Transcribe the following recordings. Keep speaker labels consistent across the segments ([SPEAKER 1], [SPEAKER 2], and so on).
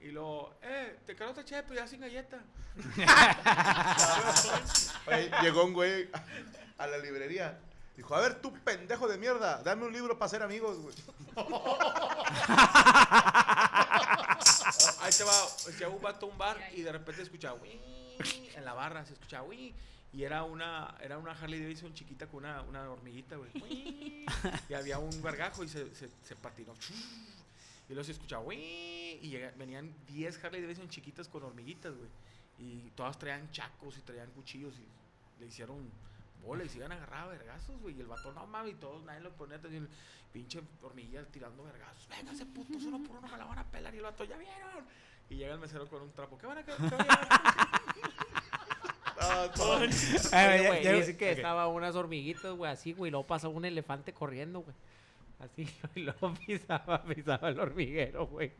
[SPEAKER 1] Y luego, eh, te quiero otra chepe ya sin galleta.
[SPEAKER 2] Oye, llegó un güey a la librería. Dijo, a ver, tú pendejo de mierda, dame un libro para ser amigos, güey.
[SPEAKER 1] Ahí te va, llegó un vato a un bar y de repente escuchaba, "Uy", en la barra se escuchaba, "Uy", y era una, era una Harley Davidson chiquita con una, una hormiguita, güey. Y había un gargajo y se, se, se patinó. Y luego se escuchaba, "Uy", y llega- venían 10 Harley Davidson chiquitas con hormiguitas, güey. Y todas traían chacos y traían cuchillos y le hicieron bola y se iban a agarrar a vergazos, güey. Y el vato, no mames, y todos, nadie lo ponía atención. Pinche hormiguilla tirando vergazos. Venga, ese puto, uno por uno me la van a pelar. Y el vato, ¿ya vieron? Y llega el mesero con un trapo. ¿Qué van a qué, van a
[SPEAKER 2] todo.
[SPEAKER 3] Güey, dice que estaba unas hormiguitas, güey, así, güey, luego pasaba un elefante corriendo, güey. Así, y luego pisaba, pisaba el hormiguero, güey.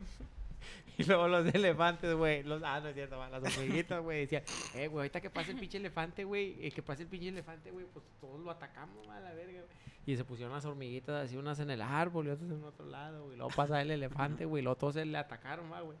[SPEAKER 3] Y luego los elefantes, güey, los, ah, no es cierto, las hormiguitas, güey, decían, eh, güey, ahorita que pase el pinche elefante, güey, eh, que pase el pinche elefante, güey, pues todos lo atacamos, a la verga, güey. Y se pusieron las hormiguitas así, unas en el árbol y otras en otro lado, güey. Luego pasa el elefante, güey, luego todos se le atacaron, güey.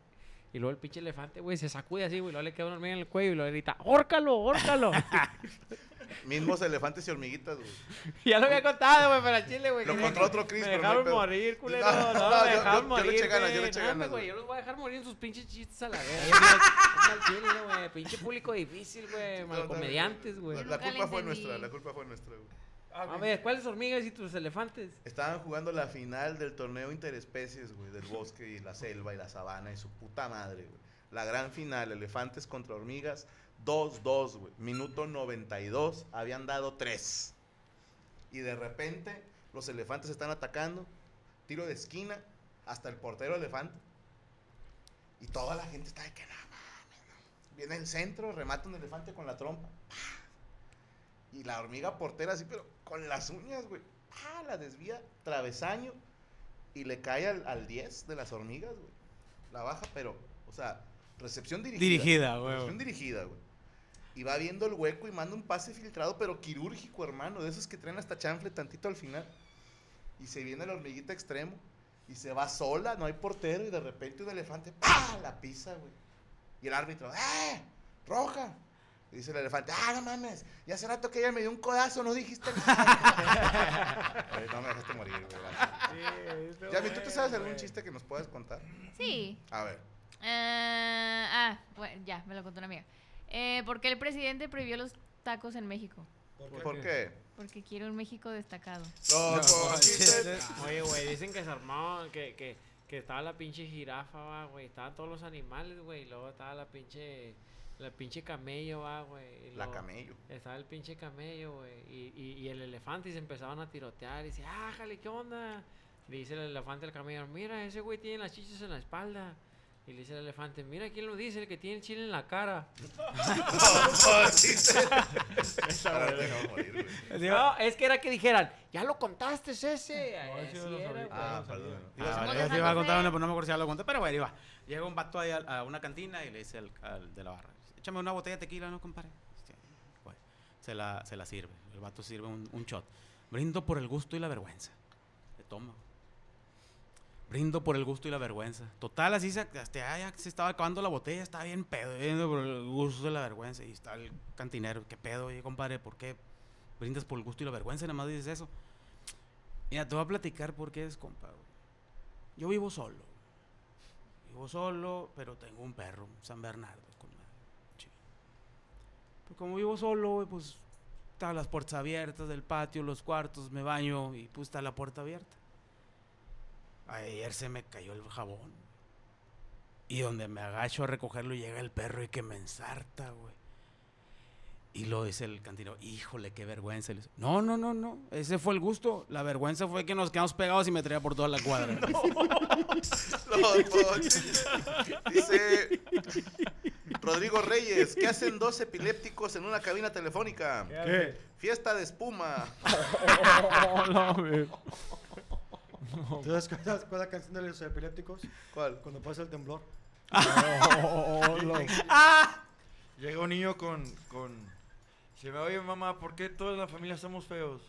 [SPEAKER 3] Y luego el pinche elefante, güey, se sacude así, güey, luego le queda una hormiga en el cuello y luego grita, ¡hórcalo, hórcalo!
[SPEAKER 2] Mismos elefantes y hormiguitas, güey.
[SPEAKER 3] ya lo había contado, güey, para Chile, güey.
[SPEAKER 2] Lo contó otro Chris,
[SPEAKER 3] Me
[SPEAKER 2] pero no
[SPEAKER 3] dejaron morir, culero.
[SPEAKER 2] No,
[SPEAKER 3] No,
[SPEAKER 2] no,
[SPEAKER 3] me
[SPEAKER 2] yo-
[SPEAKER 3] dejaron
[SPEAKER 2] yo- yo
[SPEAKER 3] morir,
[SPEAKER 2] le eché ganas, yo le
[SPEAKER 3] güey.
[SPEAKER 2] eché ganas,
[SPEAKER 3] güey.
[SPEAKER 2] güey.
[SPEAKER 3] Yo los voy a dejar morir en sus pinches chistes a la verga. Es al chile, güey. Pinche público difícil, güey. Malcomediantes, güey.
[SPEAKER 2] La, culpa fue nuestra, la culpa fue nuestra, güey.
[SPEAKER 3] A ver, ¿cuáles hormigas y tus elefantes?
[SPEAKER 2] Estaban jugando la final del torneo interespecies, güey, del bosque y la selva y la sabana y su puta madre, güey. La gran final, elefantes contra hormigas, 2-2, güey. Minuto 92, habían dado 3. Y de repente, los elefantes están atacando, tiro de esquina, hasta el portero elefante. Y toda la gente está de que no mames, no". Viene el centro, remata un elefante con la trompa. ¡pah! Y la hormiga portera así, pero con las uñas, güey. ¡pah! La desvía, travesaño. Y le cae al, al 10 de las hormigas, güey. La baja, pero, o sea,
[SPEAKER 4] Recepción dirigida.
[SPEAKER 5] Dirigida, güey.
[SPEAKER 4] Recepción dirigida, güey. Y va viendo el hueco y manda un pase filtrado, pero quirúrgico, hermano. De esos que traen hasta chanfle tantito al final. Y se viene la hormiguita extremo. Y se va sola, no hay portero. Y de repente un elefante, ¡pah! La pisa, güey. Y el árbitro, ¡eh! ¡Roja! Y dice el elefante, ¡ah, no mames! Ya hace rato que ella me dio un codazo, no dijiste nada. Oye, no me dejaste morir, güey. Yami, ¿tú te sabes algún chiste que nos puedas contar?
[SPEAKER 2] Sí.
[SPEAKER 4] A ver.
[SPEAKER 2] Eh, ah, bueno, ya, me lo contó una amiga. Eh, ¿Por qué el presidente prohibió los tacos en México?
[SPEAKER 4] ¿Por qué?
[SPEAKER 2] Porque quiere un México destacado.
[SPEAKER 4] Los chistes.
[SPEAKER 3] Oye, güey, dicen que se armó, que, que, que estaba la pinche jirafa, güey. Estaban todos los animales, güey. Y luego estaba la pinche, la pinche camello, va, güey.
[SPEAKER 4] La camello.
[SPEAKER 3] Estaba el pinche camello, güey. Y, y, y el elefante y se empezaban a tirotear. Y dice, ah, jale, ¿qué onda? Le dice el elefante al camello, mira, ese güey tiene las chichas en la espalda. Y le dice el elefante, mira quién lo dice, el que tiene el chile en la cara. No, es que era que dijeran, ya lo contaste ese. Así
[SPEAKER 5] sí, lo
[SPEAKER 3] era,
[SPEAKER 5] sabía.
[SPEAKER 3] güey.
[SPEAKER 4] Ah, perdón.
[SPEAKER 5] Ah, vale, yo iba a contar una, pero no me acuerdo si ya lo conté, pero bueno, iba. Llega un vato ahí a, a una cantina y le dice al, al de la barra, échame una botella de tequila, ¿no, compadre? Este, güey, se, la, se la sirve, el vato sirve un, un shot. Brindo por el gusto y la vergüenza. Le toma. Brindo por el gusto y la vergüenza. Total, así se, hasta, ah, ya se estaba acabando la botella, estaba bien pedo, brindo por el gusto y la vergüenza. Y está el cantinero, ¿qué pedo, oye, compadre? ¿Por qué brindas por el gusto y la vergüenza? Nada más dices eso. Mira, te voy a platicar por qué es, compa. güey. Yo vivo solo. Vivo solo, pero tengo un perro, San Bernardo. Pues como vivo solo, güey, pues están las puertas abiertas del patio, los cuartos, me baño y pues está la puerta abierta. Ayer se me cayó el jabón. Y donde me agacho a recogerlo llega el perro y que me ensarta, güey. Y lo dice el cantinero, híjole, qué vergüenza. No, no, no, no, ese fue el gusto. La vergüenza fue que nos quedamos pegados y me traía por toda la cuadra.
[SPEAKER 4] Los chistes. Dice Rodrigo Reyes, ¿qué hacen dos epilépticos en una cabina telefónica?
[SPEAKER 6] ¿Qué?
[SPEAKER 4] Fiesta de espuma.
[SPEAKER 6] ¿Sabes cuál, es la canción de los epilépticos?
[SPEAKER 4] ¿Cuál?
[SPEAKER 6] Cuando pasa el temblor.
[SPEAKER 4] ¡Ah!
[SPEAKER 7] Llega un niño con, con... Se me oye mamá, ¿por qué toda la familia somos feos?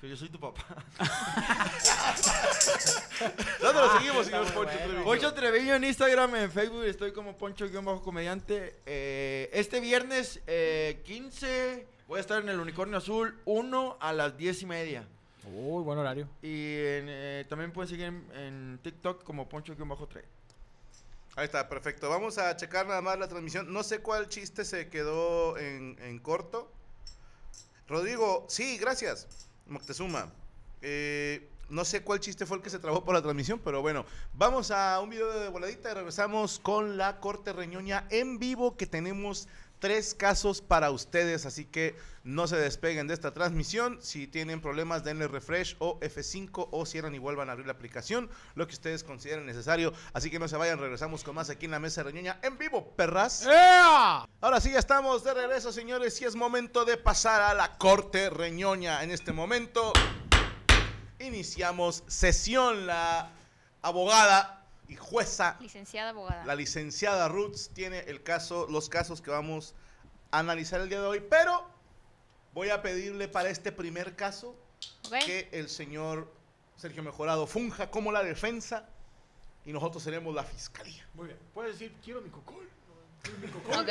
[SPEAKER 7] Que yo soy tu papá.
[SPEAKER 4] ¿Dónde lo seguimos, señor Poncho Treviño?
[SPEAKER 7] Poncho Treviño en Instagram, en Facebook estoy como Poncho-comediante. Eh, este viernes eh, 15 voy a estar en el Unicornio Azul 1 a las 10 y media.
[SPEAKER 6] Uy, buen horario.
[SPEAKER 7] Y en, eh, también pueden seguir en, en TikTok como Poncho-3.
[SPEAKER 4] Ahí está, perfecto. Vamos a checar nada más la transmisión. No sé cuál chiste se quedó en, en corto. Rodrigo, sí, gracias. Moctezuma. Eh, no sé cuál chiste fue el que se trabó por la transmisión, pero bueno. Vamos a un video de voladita y regresamos con la Corte Reñoña en vivo que tenemos tres casos para ustedes, así que no se despeguen de esta transmisión. Si tienen problemas, denle refresh o F5 o cierran y vuelvan a abrir la aplicación, lo que ustedes consideren necesario. Así que no se vayan, regresamos con más aquí en la Mesa Reñoña en vivo, perras. Ahora sí, ya estamos de regreso, señores, y es momento de pasar a la Corte Reñoña. En este momento iniciamos sesión. La abogada y jueza
[SPEAKER 2] Licenciada abogada.
[SPEAKER 4] la licenciada Roots tiene el caso, los casos que vamos a analizar el día de hoy, pero voy a pedirle para este primer caso que el señor Sergio Mejorado funja como la defensa y nosotros seremos la fiscalía.
[SPEAKER 6] Muy bien. Puedes decir, quiero mi cocol.
[SPEAKER 2] Ok.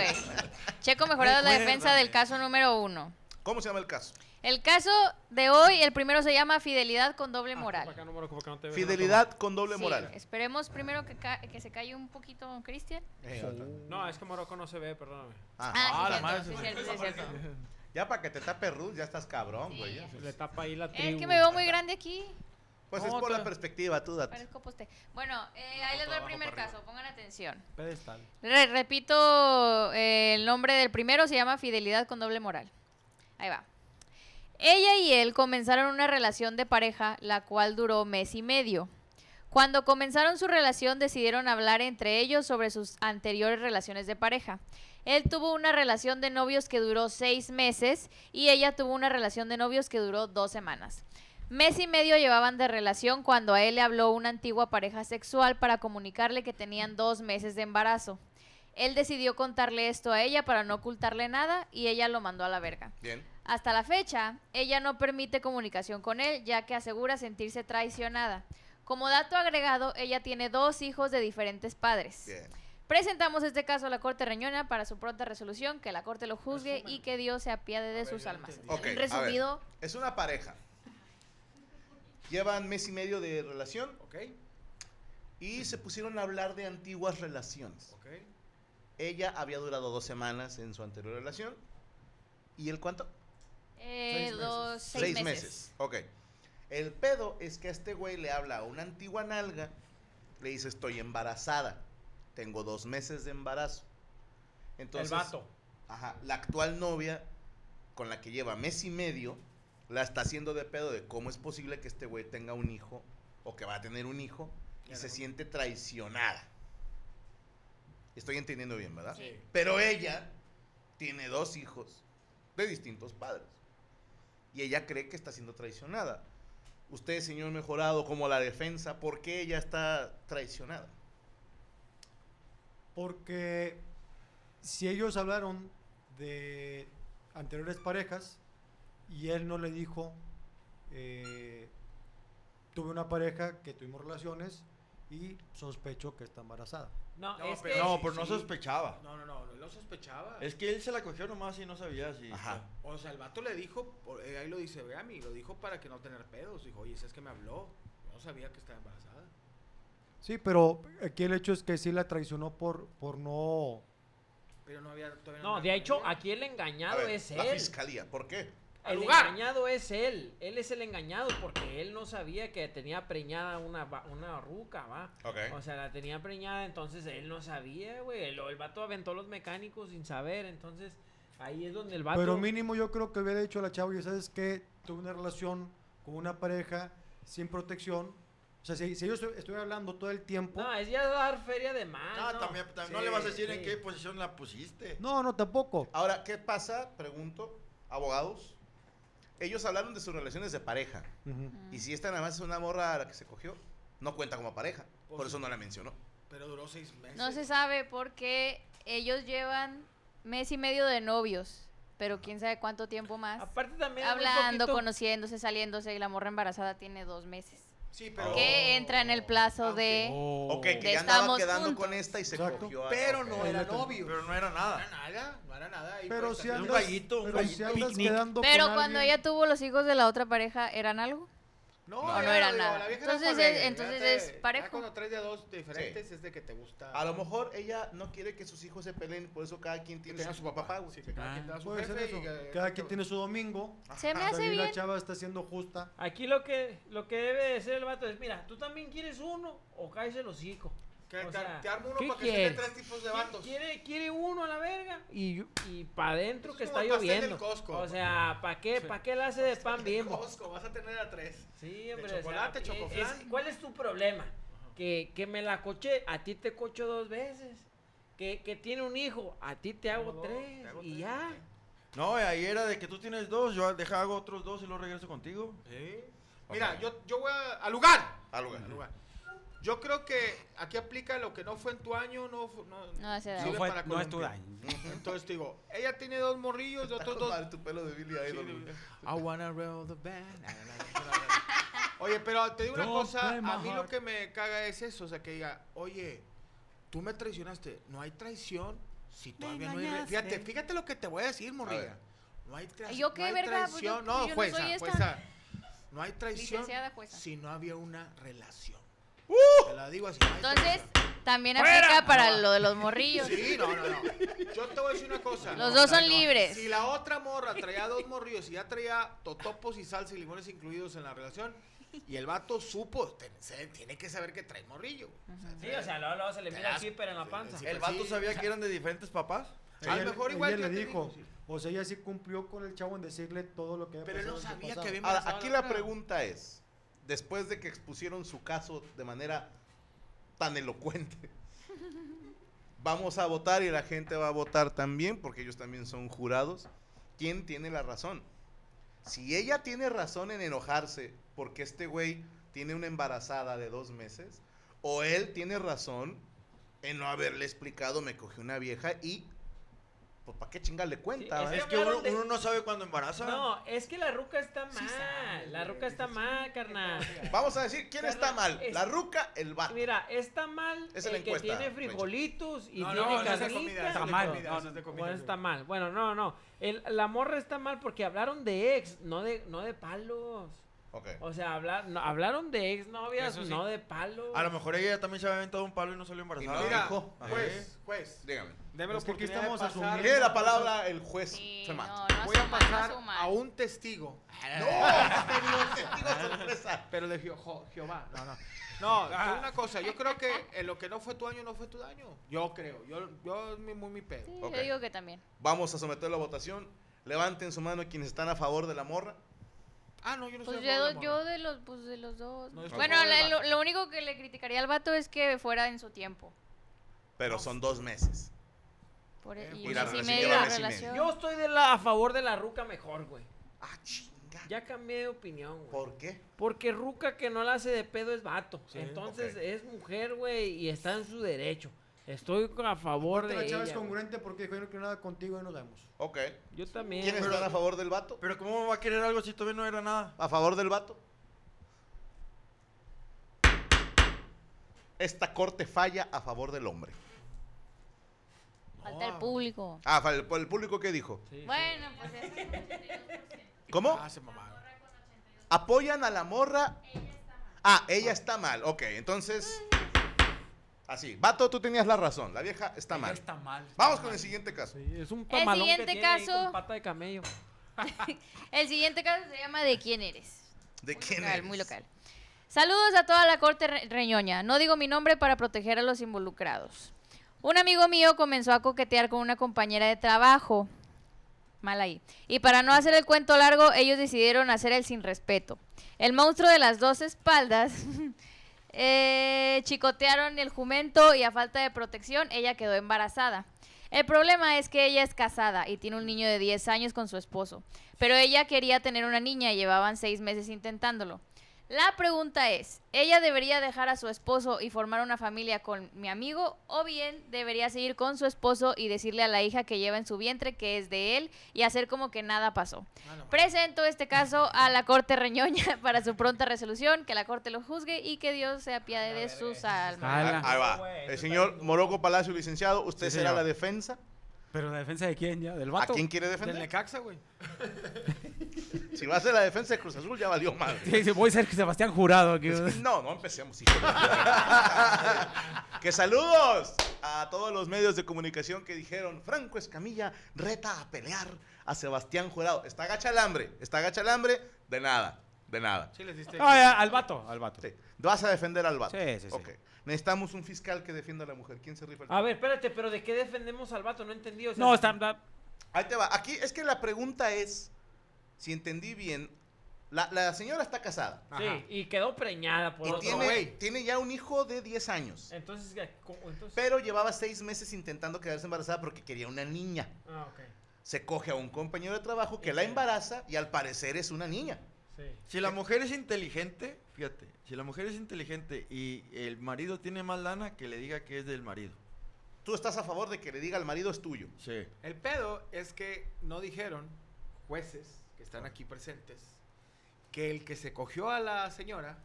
[SPEAKER 2] Checo mejorado la defensa del caso número uno.
[SPEAKER 4] ¿Cómo se llama el caso?
[SPEAKER 2] El caso de hoy, el primero se llama Fidelidad con doble
[SPEAKER 3] Para
[SPEAKER 2] moral.
[SPEAKER 3] acá, como que no te veo,
[SPEAKER 4] Fidelidad con doble
[SPEAKER 2] Sí,
[SPEAKER 4] moral.
[SPEAKER 2] esperemos primero que, ca- que se calle un poquito Cristian.
[SPEAKER 4] Eh.
[SPEAKER 3] No, No, es que Morocco no se ve, perdóname.
[SPEAKER 4] Ah,
[SPEAKER 2] Ah,
[SPEAKER 6] la
[SPEAKER 2] sí,
[SPEAKER 6] madre, sí,
[SPEAKER 2] sí, cierto, sí, cierto.
[SPEAKER 4] ya para que te tape Ruth, ya estás cabrón, güey.
[SPEAKER 3] Le tapa ahí la tribu.
[SPEAKER 2] Es que me veo muy grande aquí.
[SPEAKER 4] Pues es
[SPEAKER 3] No,
[SPEAKER 4] por la perspectiva, tú date.
[SPEAKER 2] Parezco poste. Bueno, eh, ahí les doy el primer caso, pongan atención.
[SPEAKER 6] Pedestal.
[SPEAKER 2] Re- repito eh, el nombre del primero, se llama Fidelidad con doble moral. Ahí va. Ella y él comenzaron una relación de pareja, la cual duró mes y medio. Cuando comenzaron su relación decidieron hablar entre ellos sobre sus anteriores relaciones de pareja. Él tuvo una relación de novios que duró seis meses y ella tuvo una relación de novios que duró dos semanas. Mes y medio llevaban de relación cuando a él le habló una antigua pareja sexual para comunicarle que tenían dos meses de embarazo. Él decidió contarle esto a ella para no ocultarle nada y ella lo mandó a la verga.
[SPEAKER 4] Bien.
[SPEAKER 2] Hasta la fecha, ella no permite comunicación con él, ya que asegura sentirse traicionada. Como dato agregado, ella tiene dos hijos de diferentes padres.
[SPEAKER 4] Bien.
[SPEAKER 2] Presentamos este caso a la Corte Reñona para su pronta resolución, que la Corte lo juzgue y que Dios se apiade de sus almas.
[SPEAKER 4] Ok, a ver,
[SPEAKER 2] Resumido,
[SPEAKER 4] es una pareja. Llevan mes y medio de relación
[SPEAKER 1] ¿Ok?
[SPEAKER 4] y se pusieron a hablar de antiguas relaciones.
[SPEAKER 1] ¿Ok?
[SPEAKER 4] Ella había durado dos semanas en su anterior relación. ¿Y el cuánto?
[SPEAKER 2] eh,
[SPEAKER 6] Seis
[SPEAKER 2] los seis, meses.
[SPEAKER 4] Ok. El pedo es que a este güey le habla a una antigua nalga. Le dice, estoy embarazada. Tengo dos meses de embarazo. Entonces,
[SPEAKER 3] el vato.
[SPEAKER 4] Ajá, la actual novia con la que lleva mes y medio la está haciendo de pedo de cómo es posible que este güey tenga un hijo o que va a tener un hijo y se siente traicionada. Estoy entendiendo bien, ¿verdad?
[SPEAKER 1] Sí.
[SPEAKER 4] Pero ella tiene dos hijos de distintos padres y ella cree que está siendo traicionada. Usted, señor mejorado, como la defensa, ¿por qué ella está traicionada?
[SPEAKER 6] Porque si ellos hablaron de anteriores parejas y él no le dijo, eh, tuve una pareja que tuvimos relaciones y sospecho que está embarazada.
[SPEAKER 3] No,
[SPEAKER 1] No,
[SPEAKER 3] es
[SPEAKER 1] pero
[SPEAKER 3] que...
[SPEAKER 7] No,
[SPEAKER 1] sí,
[SPEAKER 7] pero no
[SPEAKER 1] sí.
[SPEAKER 7] sospechaba.
[SPEAKER 1] No, no, no, no lo sospechaba.
[SPEAKER 7] Es que él se la cogió nomás y no sabía si.
[SPEAKER 4] Ajá.
[SPEAKER 1] O sea, el vato le dijo, eh, ahí lo dice Gami, lo dijo para que no tener pedos. Dijo, oye, si es que me habló. Yo no sabía que estaba embarazada.
[SPEAKER 6] Sí, pero aquí el hecho es que sí la traicionó por, por no...
[SPEAKER 1] Pero no había todavía
[SPEAKER 3] No,
[SPEAKER 1] había
[SPEAKER 3] de hecho, aquí el engañado
[SPEAKER 4] ver,
[SPEAKER 3] es
[SPEAKER 4] la
[SPEAKER 3] él.
[SPEAKER 4] fiscalía, ¿por qué?
[SPEAKER 1] Al
[SPEAKER 3] El
[SPEAKER 1] lugar.
[SPEAKER 3] engañado es él. Él es el engañado porque él no sabía que tenía preñada una, una ruca, ¿va?
[SPEAKER 4] Ok.
[SPEAKER 3] O sea, la tenía preñada, entonces él no sabía, güey. El, el vato aventó a los mecánicos sin saber, entonces ahí es donde el vato...
[SPEAKER 6] Pero mínimo yo creo que hubiera dicho a la chava, ya sabes que tuve una relación con una pareja sin protección. O sea, si, si yo estuviera hablando todo el tiempo...
[SPEAKER 3] No, es ya dar feria de más. ¿no?
[SPEAKER 7] también, también no le vas a decir en qué posición la pusiste.
[SPEAKER 6] No, no, tampoco.
[SPEAKER 4] Ahora, ¿qué pasa? Pregunto, abogados. Ellos hablaron de sus relaciones de pareja. Y si esta nada más es una morra a la que se cogió, no cuenta como pareja. Por
[SPEAKER 1] Por
[SPEAKER 4] eso no la mencionó.
[SPEAKER 1] Pero duró seis meses.
[SPEAKER 2] No se sabe porque ellos llevan mes y medio de novios, pero quién sabe cuánto tiempo más.
[SPEAKER 3] Aparte también...
[SPEAKER 2] Hablando,
[SPEAKER 3] poquito-
[SPEAKER 2] conociéndose, saliéndose y la morra embarazada tiene dos meses.
[SPEAKER 1] Sí, pero...
[SPEAKER 2] Que entra en el plazo de...
[SPEAKER 4] Ok, que
[SPEAKER 2] De
[SPEAKER 4] ya andaba
[SPEAKER 2] estamos
[SPEAKER 4] quedando
[SPEAKER 2] juntos.
[SPEAKER 4] con esta y se
[SPEAKER 6] Exacto.
[SPEAKER 4] cogió a...
[SPEAKER 1] Pero no era novio.
[SPEAKER 7] Pero no era
[SPEAKER 1] No
[SPEAKER 7] nada.
[SPEAKER 1] era nada, no era nada. y
[SPEAKER 6] Pero
[SPEAKER 1] pues
[SPEAKER 6] si
[SPEAKER 1] también-
[SPEAKER 7] un
[SPEAKER 6] andas,
[SPEAKER 7] gallito, un
[SPEAKER 6] pero si
[SPEAKER 7] gallito.
[SPEAKER 6] andas
[SPEAKER 7] Picnic.
[SPEAKER 6] quedando
[SPEAKER 2] Pero
[SPEAKER 6] con
[SPEAKER 2] cuando
[SPEAKER 6] alguien-
[SPEAKER 2] ella tuvo los hijos de la otra pareja, ¿eran algo?
[SPEAKER 1] No,
[SPEAKER 2] ¿O no
[SPEAKER 1] ya,
[SPEAKER 2] era
[SPEAKER 1] digo,
[SPEAKER 2] nada?
[SPEAKER 1] la vieja
[SPEAKER 2] Entonces
[SPEAKER 1] era
[SPEAKER 2] es-
[SPEAKER 1] colega,
[SPEAKER 2] entonces es parejo.
[SPEAKER 1] cuando traes de a dos diferentes es de que te gusta.
[SPEAKER 4] A lo mejor ella no quiere que sus hijos se peleen, por eso cada quien
[SPEAKER 1] que
[SPEAKER 4] tiene su
[SPEAKER 1] su papá.
[SPEAKER 4] güey.
[SPEAKER 1] Sí, que cada quien tenga su jefe
[SPEAKER 6] eso.
[SPEAKER 1] y que-
[SPEAKER 6] Cada quien tiene su domingo.
[SPEAKER 2] Se me hace
[SPEAKER 6] Ahí la
[SPEAKER 2] bien.
[SPEAKER 6] chava está siendo justa.
[SPEAKER 3] Aquí lo que, lo que debe de ser el vato es, mira, tú también quieres uno o cállese el hocico.
[SPEAKER 1] Que
[SPEAKER 3] O
[SPEAKER 1] te,
[SPEAKER 3] sea,
[SPEAKER 1] te armo uno
[SPEAKER 3] ¿qué
[SPEAKER 1] para que se tres tipos de
[SPEAKER 3] ¿Qui-
[SPEAKER 1] vatos.
[SPEAKER 3] Quiere, quiere uno a la verga y, y para adentro
[SPEAKER 1] Es
[SPEAKER 3] que está lloviendo.
[SPEAKER 1] Costco.
[SPEAKER 3] O sea, ¿para qué, pa' qué la hace de pan?
[SPEAKER 1] Costco, vas a tener a tres.
[SPEAKER 3] Sí, hombre.
[SPEAKER 1] chocolate,
[SPEAKER 3] o sea,
[SPEAKER 1] chocoflan.
[SPEAKER 3] es- ¿Cuál es tu problema? Que, que me la coché, a ti te cocho dos veces. Que, que tiene un hijo, a ti te hago
[SPEAKER 1] dos,
[SPEAKER 3] tres.
[SPEAKER 1] te hago
[SPEAKER 3] y
[SPEAKER 1] tres.
[SPEAKER 3] ya.
[SPEAKER 7] No, ahí era de que tú tienes dos, yo deja hago otros dos y luego regreso contigo.
[SPEAKER 1] Sí. Mira, yo, yo voy a, al lugar.
[SPEAKER 4] Al lugar.
[SPEAKER 1] Al lugar. Yo creo que aquí aplica lo que no fue en tu año, no, no,
[SPEAKER 2] No hace daño.
[SPEAKER 1] sirve
[SPEAKER 5] No, fue,
[SPEAKER 1] para
[SPEAKER 5] no es tu daño.
[SPEAKER 1] Entonces te digo, ella tiene dos morrillos de otros dos.
[SPEAKER 4] tu pelo de Billy Idol.
[SPEAKER 1] Sí. I wanna roll the band. Oye, pero te digo una
[SPEAKER 5] Don't
[SPEAKER 1] cosa, a mí lo que me caga es eso, o sea, que diga, oye, tú me traicionaste, no hay traición si todavía no hay... Fíjate, fíjate lo que te voy a decir, morrilla. No hay, tra-
[SPEAKER 2] ¿Yo qué,
[SPEAKER 1] no hay
[SPEAKER 2] verga? Pues yo-
[SPEAKER 1] traición, no,
[SPEAKER 2] yo no
[SPEAKER 1] jueza,
[SPEAKER 2] soy esta.
[SPEAKER 1] jueza. No hay traición
[SPEAKER 2] jueza.
[SPEAKER 1] si no había una relación.
[SPEAKER 4] ¡Uh!
[SPEAKER 1] Te la digo así.
[SPEAKER 2] Entonces, también
[SPEAKER 1] ¡Fuera!
[SPEAKER 2] aplica para
[SPEAKER 1] No.
[SPEAKER 2] lo de los morrillos.
[SPEAKER 1] Sí, no, no, no. Yo te voy a decir una cosa.
[SPEAKER 2] Los
[SPEAKER 1] No,
[SPEAKER 2] dos son libres.
[SPEAKER 1] Si la otra morra traía dos morrillos y ya traía totopos y salsa y limones incluidos en la relación, y el vato supo, te- se- tiene que saber que trae morrillo.
[SPEAKER 3] Sí, o sea, luego, luego se le mira
[SPEAKER 1] das-
[SPEAKER 3] el zipper en la panza.
[SPEAKER 1] sí,
[SPEAKER 7] ¿El
[SPEAKER 1] pues
[SPEAKER 7] vato
[SPEAKER 1] sí.
[SPEAKER 7] sabía que eran de diferentes papás?
[SPEAKER 1] A lo
[SPEAKER 6] Ella-
[SPEAKER 1] mejor
[SPEAKER 6] ella
[SPEAKER 1] igual
[SPEAKER 6] le
[SPEAKER 1] ya te
[SPEAKER 6] dijo.
[SPEAKER 1] digo, sí.
[SPEAKER 6] O sea, ella sí cumplió con el chavo en decirle todo lo que había
[SPEAKER 1] Pero él no
[SPEAKER 6] pasado en su
[SPEAKER 1] sabía que
[SPEAKER 6] pasado.
[SPEAKER 1] había
[SPEAKER 4] Ahora, aquí la pregunta es, después de que expusieron su caso de manera tan elocuente, vamos a votar y la gente va a votar también, porque ellos también son jurados, ¿quién tiene la razón? Si ella tiene razón en enojarse porque este güey tiene una embarazada de dos meses, o él tiene razón en no haberle explicado, me cogió una vieja y. Pues, ¿para qué chingar le cuenta?
[SPEAKER 3] Sí?
[SPEAKER 7] Es que uno, uno no sabe cuándo embaraza.
[SPEAKER 3] No, es que la ruca está mal. la ruca está mal, carnal.
[SPEAKER 4] Vamos a decir, ¿quién está mal?
[SPEAKER 3] es-
[SPEAKER 4] ¿La ruca? ¿El vato?
[SPEAKER 3] Mira, está mal
[SPEAKER 4] es
[SPEAKER 3] el que tiene frijolitos y
[SPEAKER 1] No,
[SPEAKER 3] tiene
[SPEAKER 1] no, no es de
[SPEAKER 3] carnita.
[SPEAKER 1] comida, es
[SPEAKER 5] Está mal.
[SPEAKER 1] comida,
[SPEAKER 5] No,
[SPEAKER 1] es de comida,
[SPEAKER 3] Bueno, está mal. Bueno, no, no. El- la morra está mal porque hablaron de ex, no de, no de palos.
[SPEAKER 4] Ok.
[SPEAKER 3] O sea, hablar, no, hablaron de ex novias,
[SPEAKER 5] Eso sí.
[SPEAKER 3] no de palos.
[SPEAKER 7] A lo mejor ella también se había aventado un palo y no salió embarazada.
[SPEAKER 4] no
[SPEAKER 1] Mira,
[SPEAKER 4] dijo.
[SPEAKER 7] Ajá.
[SPEAKER 1] juez, juez,
[SPEAKER 4] Dígame.
[SPEAKER 1] Deme la
[SPEAKER 6] Es que aquí estamos asumiendo-
[SPEAKER 4] Tiene la palabra el juez
[SPEAKER 2] Sí, no, no
[SPEAKER 1] Voy a
[SPEAKER 2] asuman, no
[SPEAKER 1] pasar a un testigo.
[SPEAKER 4] Testigo sorpresa.
[SPEAKER 1] Pero de Jeho- Jehová. No, no. No, una cosa, yo creo que en lo que no fue tu año no fue tu daño. Yo creo, yo, yo mi- muy mi pedo.
[SPEAKER 2] Sí,
[SPEAKER 4] Ok.
[SPEAKER 2] yo digo que también.
[SPEAKER 4] Vamos a someterlo a votación. Levanten su mano quienes están a favor de la morra.
[SPEAKER 1] Ah, no, yo no
[SPEAKER 2] Pues
[SPEAKER 1] soy a favor de
[SPEAKER 2] yo,
[SPEAKER 1] la
[SPEAKER 2] yo
[SPEAKER 1] morra.
[SPEAKER 2] de los, pues de los dos.
[SPEAKER 1] No,
[SPEAKER 2] bueno, la- lo único que le criticaría al vato es que fuera en su tiempo.
[SPEAKER 4] Pero son dos meses.
[SPEAKER 2] Por, e-
[SPEAKER 1] Eh,
[SPEAKER 2] y
[SPEAKER 4] y
[SPEAKER 2] un
[SPEAKER 4] la
[SPEAKER 2] y medio
[SPEAKER 4] y medio.
[SPEAKER 3] Yo estoy de la, a favor de la ruca mejor, güey.
[SPEAKER 4] Ah, chinga.
[SPEAKER 3] Ya cambié de opinión, güey.
[SPEAKER 4] ¿Por qué?
[SPEAKER 3] Porque ruca que no la hace de pedo es vato.
[SPEAKER 1] Sí,
[SPEAKER 3] Entonces es mujer, güey, y está en su derecho. Estoy a favor de
[SPEAKER 6] la chava es
[SPEAKER 3] güey.
[SPEAKER 6] congruente porque dijo, yo no quiero nada contigo y nos vemos.
[SPEAKER 4] Ok.
[SPEAKER 3] Yo también.
[SPEAKER 4] ¿Quiénes
[SPEAKER 3] güey.
[SPEAKER 4] están a favor del vato?
[SPEAKER 7] Pero ¿cómo va a querer algo si todavía no era nada?
[SPEAKER 4] ¿A favor del vato? Esta corte falla a favor del hombre.
[SPEAKER 2] Falta el público.
[SPEAKER 4] Ah, el, público qué dijo.
[SPEAKER 3] Sí, sí.
[SPEAKER 2] Bueno, pues es
[SPEAKER 4] ¿Cómo?
[SPEAKER 1] Ah, se mamaron.
[SPEAKER 4] Apoyan a la morra. Ah, ella está mal. Ok, entonces. Así. Vato, tú tenías la razón. La vieja está
[SPEAKER 5] Ella
[SPEAKER 4] mal.
[SPEAKER 5] Está mal. está
[SPEAKER 4] Vamos con
[SPEAKER 5] mal.
[SPEAKER 4] el siguiente caso.
[SPEAKER 3] Sí, es un tamalón que
[SPEAKER 2] siguiente
[SPEAKER 3] tiene ahí
[SPEAKER 2] caso-
[SPEAKER 3] con pata de camello.
[SPEAKER 2] El siguiente caso se llama ¿De quién eres?
[SPEAKER 4] ¿De
[SPEAKER 2] Muy
[SPEAKER 4] quién
[SPEAKER 2] local,
[SPEAKER 4] eres?
[SPEAKER 2] muy local. Saludos a toda la corte re- reñoña. No digo mi nombre para proteger a los involucrados. Un amigo mío comenzó a coquetear con una compañera de trabajo. Mal ahí. Y para no hacer el cuento largo, ellos decidieron hacer el sin respeto. El monstruo de las dos espaldas eh, chicotearon el jumento y a falta de protección, ella quedó embarazada. El problema es que ella es casada y tiene un niño de 10 años con su esposo. Pero ella quería tener una niña y llevaban seis meses intentándolo. La pregunta es, ¿ella debería dejar a su esposo y formar una familia con mi amigo o bien debería seguir con su esposo y decirle a la hija que lleva en su vientre que es de él y hacer como que nada pasó? Presento este caso a la Corte Reñoña para su pronta resolución, que la Corte lo juzgue y que Dios se apiade de sus almas.
[SPEAKER 4] Ah, Ahí va. El señor. Moroco Palacio, licenciado, ¿usted
[SPEAKER 5] Sí,
[SPEAKER 4] será
[SPEAKER 5] señor.
[SPEAKER 4] la defensa?
[SPEAKER 5] ¿Pero la defensa de quién ya? ¿Del
[SPEAKER 4] ¿A
[SPEAKER 5] vato?
[SPEAKER 4] quién quiere
[SPEAKER 1] Del
[SPEAKER 4] defender?
[SPEAKER 1] Necaxa, güey.
[SPEAKER 4] Si va a ser la defensa de Cruz Azul, ya valió madre.
[SPEAKER 5] Sí, sí, voy a ser Sebastián Jurado aquí.
[SPEAKER 4] No, no empecemos, hijo de la- Que saludos a todos los medios de comunicación que dijeron Franco Escamilla reta a pelear a Sebastián Jurado. Está gacha el hambre, está gacha el hambre, de nada, de nada.
[SPEAKER 1] Sí, les diste.
[SPEAKER 5] Ya, al vato, al vato.
[SPEAKER 4] Sí. Vas a defender al vato.
[SPEAKER 5] Sí, sí, sí.
[SPEAKER 4] Ok. Necesitamos un fiscal que defienda a la mujer. ¿Quién se rifa el
[SPEAKER 3] A ver, espérate, pero ¿de qué defendemos al vato? No entendí. o sea,
[SPEAKER 5] No, está... está-
[SPEAKER 4] Ahí te va. Aquí es que la pregunta es, si entendí bien, la, la señora está casada
[SPEAKER 3] Sí,
[SPEAKER 1] Ajá.
[SPEAKER 3] y quedó preñada por
[SPEAKER 4] y
[SPEAKER 3] otro
[SPEAKER 4] tiene,
[SPEAKER 3] güey.
[SPEAKER 4] tiene ya un hijo de 10 años.
[SPEAKER 3] Entonces, ¿qué? ¿cómo? Entonces-
[SPEAKER 4] Pero llevaba seis meses intentando quedarse embarazada porque quería una niña.
[SPEAKER 3] Ah, ok.
[SPEAKER 4] Se coge a un compañero de trabajo que la embaraza y al parecer es una niña.
[SPEAKER 3] Sí.
[SPEAKER 7] Si la mujer es inteligente, fíjate, si la mujer es inteligente y el marido tiene más lana, que le diga que es del marido.
[SPEAKER 4] Tú estás a favor de que le diga al marido es tuyo.
[SPEAKER 7] Sí.
[SPEAKER 1] El pedo es que no dijeron, jueces que están aquí presentes, que el que se cogió a la señora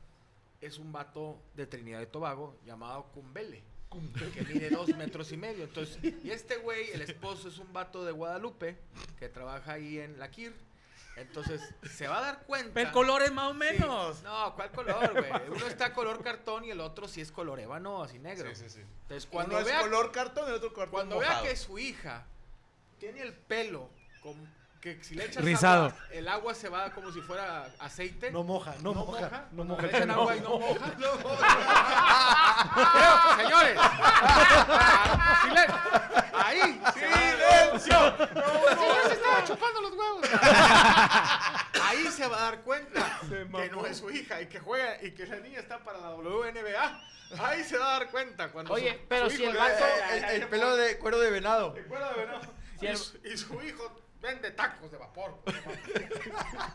[SPEAKER 1] es un vato de Trinidad y Tobago llamado Cumbele. Que mide dos metros y medio. Entonces, y este güey, el esposo, es un vato de Guadalupe que trabaja ahí en la KIR. Entonces, se va a dar cuenta.
[SPEAKER 5] El color es más o
[SPEAKER 1] Sí.
[SPEAKER 5] menos.
[SPEAKER 1] No, ¿cuál color, güey? Uno está color cartón y el otro sí es color ébano, así negro.
[SPEAKER 4] sí.
[SPEAKER 1] Entonces,
[SPEAKER 4] Cuando
[SPEAKER 1] cuando
[SPEAKER 4] es
[SPEAKER 1] vea
[SPEAKER 4] color cartón, el otro cartón
[SPEAKER 1] cuando vea que su hija tiene el pelo como que si le echas
[SPEAKER 5] Rizado.
[SPEAKER 1] agua, el agua se va como si fuera aceite.
[SPEAKER 6] No moja, no, moja, no moja.
[SPEAKER 1] le echan
[SPEAKER 6] no.
[SPEAKER 1] agua y no moja. Pero, señores, silen- ahí, silencio. Señor, se estaba chupando los huevos. Ahí se va a dar cuenta que no es su hija y que juega y que la niña está para la WNBA. Ahí se va a dar cuenta cuando
[SPEAKER 3] Oye,
[SPEAKER 1] su-
[SPEAKER 3] pero
[SPEAKER 1] su
[SPEAKER 3] si el vato-
[SPEAKER 7] El, el pelo de cuero de venado.
[SPEAKER 1] ¿Te acuerdas, venado?
[SPEAKER 3] Si
[SPEAKER 1] y,
[SPEAKER 3] el-
[SPEAKER 1] su, y su hijo Vende tacos de vapor.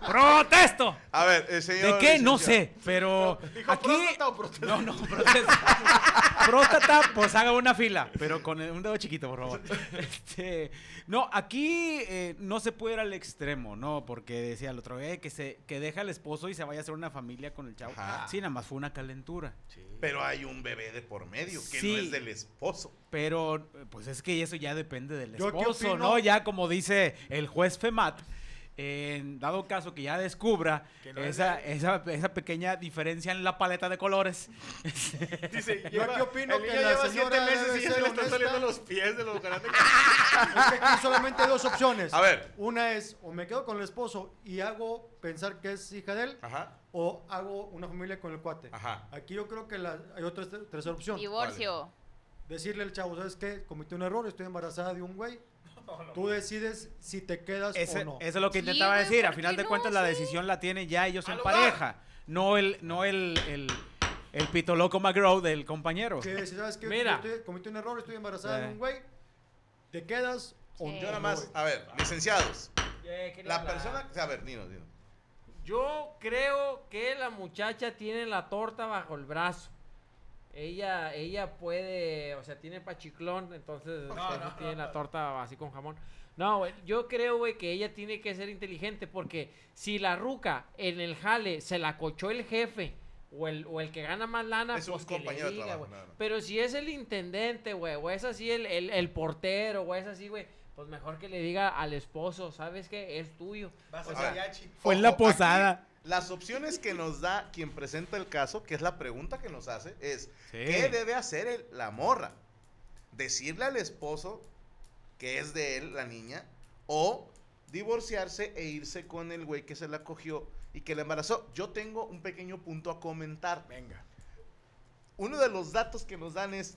[SPEAKER 5] ¡Protesto!
[SPEAKER 4] A ver, el
[SPEAKER 5] ¿De
[SPEAKER 4] señor.
[SPEAKER 5] qué? No sé, pero
[SPEAKER 1] ¿Dijo
[SPEAKER 5] aquí...
[SPEAKER 1] próstata o próstata?
[SPEAKER 5] No, no, próstata. próstata, pues haga una fila, pero con un dedo chiquito, por favor. Este, no, aquí eh, no se puede ir al extremo, ¿no? Porque decía el otro, eh, que, se, que deja al esposo y se vaya a hacer una familia con el chavo.
[SPEAKER 4] Ajá.
[SPEAKER 5] Sí, nada más fue una calentura.
[SPEAKER 4] Pero hay un bebé de por medio que
[SPEAKER 5] Sí.
[SPEAKER 4] no es del esposo.
[SPEAKER 5] Pero, eh, pues es que eso ya depende del esposo, ¿no? Ya como dice el juez FEMAT, en dado caso que ya descubra
[SPEAKER 1] Que no es
[SPEAKER 5] esa, esa, esa pequeña diferencia en la paleta de colores.
[SPEAKER 1] Dice,
[SPEAKER 6] Yo aquí opino
[SPEAKER 1] el
[SPEAKER 6] que la
[SPEAKER 1] lleva
[SPEAKER 6] señora
[SPEAKER 1] siete meses y ya le están saliendo los pies de los grandes.
[SPEAKER 6] Aquí solamente hay dos opciones.
[SPEAKER 4] A ver.
[SPEAKER 6] Una es o me quedo con el esposo y hago pensar que es hija de él
[SPEAKER 4] Ajá.
[SPEAKER 6] o hago una familia con el cuate.
[SPEAKER 4] Ajá.
[SPEAKER 6] Aquí yo creo que la- hay otra ter- tercera opción.
[SPEAKER 2] Divorcio.
[SPEAKER 6] Decirle al chavo, ¿sabes qué? Cometí un error, estoy embarazada de un güey. Tú decides si te quedas
[SPEAKER 5] Ese-
[SPEAKER 6] o no.
[SPEAKER 5] Eso es lo que intentaba decir. A
[SPEAKER 2] ¿por
[SPEAKER 5] final de
[SPEAKER 2] no?
[SPEAKER 5] cuentas, la decisión la tienen ya ellos
[SPEAKER 1] ¡Al
[SPEAKER 5] en pareja. No el, no el, el, el pito loco McGraw del compañero.
[SPEAKER 6] Que si sabes que
[SPEAKER 3] Mira.
[SPEAKER 6] estoy- cometí un error, estoy embarazada de un güey, ¿te quedas o
[SPEAKER 2] Sí.
[SPEAKER 6] no?
[SPEAKER 4] Yo nada más, a ver, licenciados.
[SPEAKER 3] Eh,
[SPEAKER 4] La
[SPEAKER 3] hablar.
[SPEAKER 4] persona. A ver, Nino, Nino.
[SPEAKER 3] Yo creo que la muchacha tiene la torta bajo el brazo. Ella, ella puede, o sea, tiene pachiclón, entonces eso tiene la torta así con jamón. No, güey, yo creo, güey, que ella tiene que ser inteligente porque si la ruca en el jale se la cochó el jefe o el, o el que gana más lana,
[SPEAKER 4] Es un
[SPEAKER 3] pues que le
[SPEAKER 4] de
[SPEAKER 3] diga,
[SPEAKER 4] trabajo,
[SPEAKER 3] güey.
[SPEAKER 4] no, no.
[SPEAKER 3] Pero si es el intendente, güey, o es así el, el, el portero, o es así, güey, pues mejor que le diga al esposo, ¿sabes qué? Es tuyo.
[SPEAKER 1] Vas
[SPEAKER 3] O
[SPEAKER 1] a
[SPEAKER 3] sea,
[SPEAKER 1] mariachi.
[SPEAKER 5] Fue en la posada.
[SPEAKER 4] aquí, las opciones que nos da quien presenta el caso, que es la pregunta que nos hace, es:
[SPEAKER 5] Sí.
[SPEAKER 4] ¿qué debe hacer el- la morra? ¿Decirle al esposo que es de él, la niña? ¿O divorciarse e irse con el güey que se la cogió y que la embarazó? Yo tengo un pequeño punto a comentar.
[SPEAKER 1] Venga.
[SPEAKER 4] Uno de los datos que nos dan es,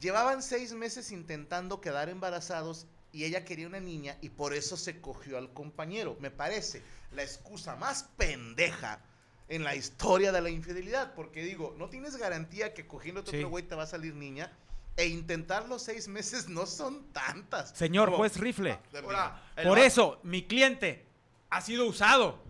[SPEAKER 4] llevaban seis meses intentando quedar embarazados y ella quería una niña y por eso se cogió al compañero. Me parece la excusa más pendeja en la historia de la infidelidad, porque digo, no tienes garantía que cogiendo
[SPEAKER 5] Sí.
[SPEAKER 4] otro güey te va a salir niña e intentar los seis meses no son tantas.
[SPEAKER 5] Señor
[SPEAKER 4] Como-
[SPEAKER 5] juez rifle.
[SPEAKER 7] El
[SPEAKER 5] Por
[SPEAKER 7] va-
[SPEAKER 5] eso, mi cliente ha sido usado.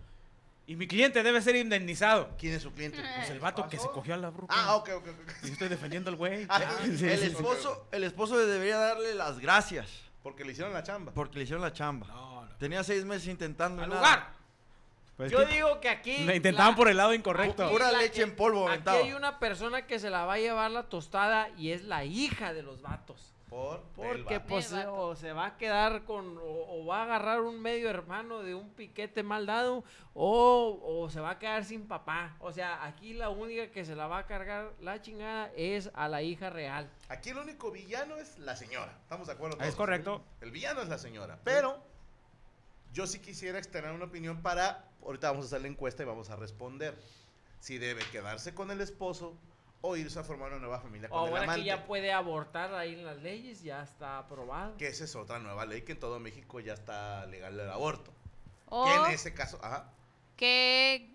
[SPEAKER 5] Y mi cliente debe ser indemnizado.
[SPEAKER 4] ¿Quién es su cliente?
[SPEAKER 5] Pues el vato que se cogió a la bruja.
[SPEAKER 4] Ah, ok, ok, ok.
[SPEAKER 5] Yo estoy defendiendo al güey.
[SPEAKER 4] Ah,
[SPEAKER 5] Sí, sí,
[SPEAKER 7] el esposo, el esposo debería darle las gracias
[SPEAKER 4] Porque le hicieron la chamba.
[SPEAKER 7] porque le hicieron la chamba.
[SPEAKER 1] No, no.
[SPEAKER 7] Tenía seis meses intentando y
[SPEAKER 3] al
[SPEAKER 7] nada.
[SPEAKER 3] lugar.
[SPEAKER 5] Pues
[SPEAKER 3] Yo
[SPEAKER 5] que
[SPEAKER 3] digo que aquí.
[SPEAKER 5] le intentaban
[SPEAKER 3] la-
[SPEAKER 5] por el lado incorrecto.
[SPEAKER 3] aquí
[SPEAKER 7] Pura
[SPEAKER 3] la
[SPEAKER 7] leche
[SPEAKER 3] que-
[SPEAKER 7] en polvo
[SPEAKER 3] Aquí
[SPEAKER 7] aventado.
[SPEAKER 3] hay una persona que se la va a llevar la tostada y es la hija de los vatos.
[SPEAKER 4] Por
[SPEAKER 3] Porque
[SPEAKER 4] vato.
[SPEAKER 3] pues o se va a quedar con o, o va a agarrar un medio hermano de un piquete mal dado o, o se va a quedar sin papá. O sea, aquí la única que se la va a cargar la chingada es a la hija real.
[SPEAKER 4] Aquí el único villano es la señora. ¿Estamos de acuerdo?
[SPEAKER 5] Es
[SPEAKER 4] todos?
[SPEAKER 5] correcto.
[SPEAKER 4] El villano es la señora. Pero yo sí quisiera externar una opinión para. Ahorita vamos a hacer la encuesta y vamos a responder. Si debe quedarse con el esposo o irse a formar una nueva familia con el
[SPEAKER 3] Ahora que
[SPEAKER 4] amante.
[SPEAKER 3] ya puede abortar ahí en las leyes, ya está aprobado.
[SPEAKER 4] Que esa es otra nueva ley que en todo México ya está legal el aborto.
[SPEAKER 2] O
[SPEAKER 4] Que en ese caso. Ajá.
[SPEAKER 2] que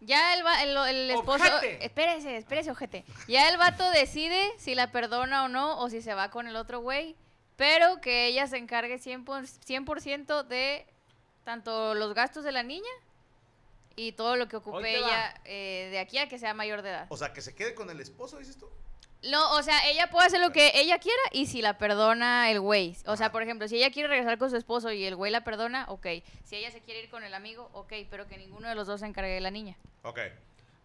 [SPEAKER 2] ya el, va- el, el esposo...
[SPEAKER 3] ¡Ojete!
[SPEAKER 2] Espérese, espérese, ojete. Ya el vato decide si la perdona o no, o si se va con el otro güey, pero que ella se encargue 100%, por- 100% de tanto los gastos de la niña y todo lo que ocupe ella eh, de aquí a que sea mayor de edad.
[SPEAKER 4] O sea, que se quede con el esposo, dices tú.
[SPEAKER 2] No, o sea, ella puede hacer lo que ella quiera y si la perdona el güey. O sea, por ejemplo, si ella quiere regresar con su esposo y el güey la perdona, ok. Si ella se quiere ir con el amigo, ok, pero que ninguno de los dos se encargue de la niña.
[SPEAKER 4] Ok.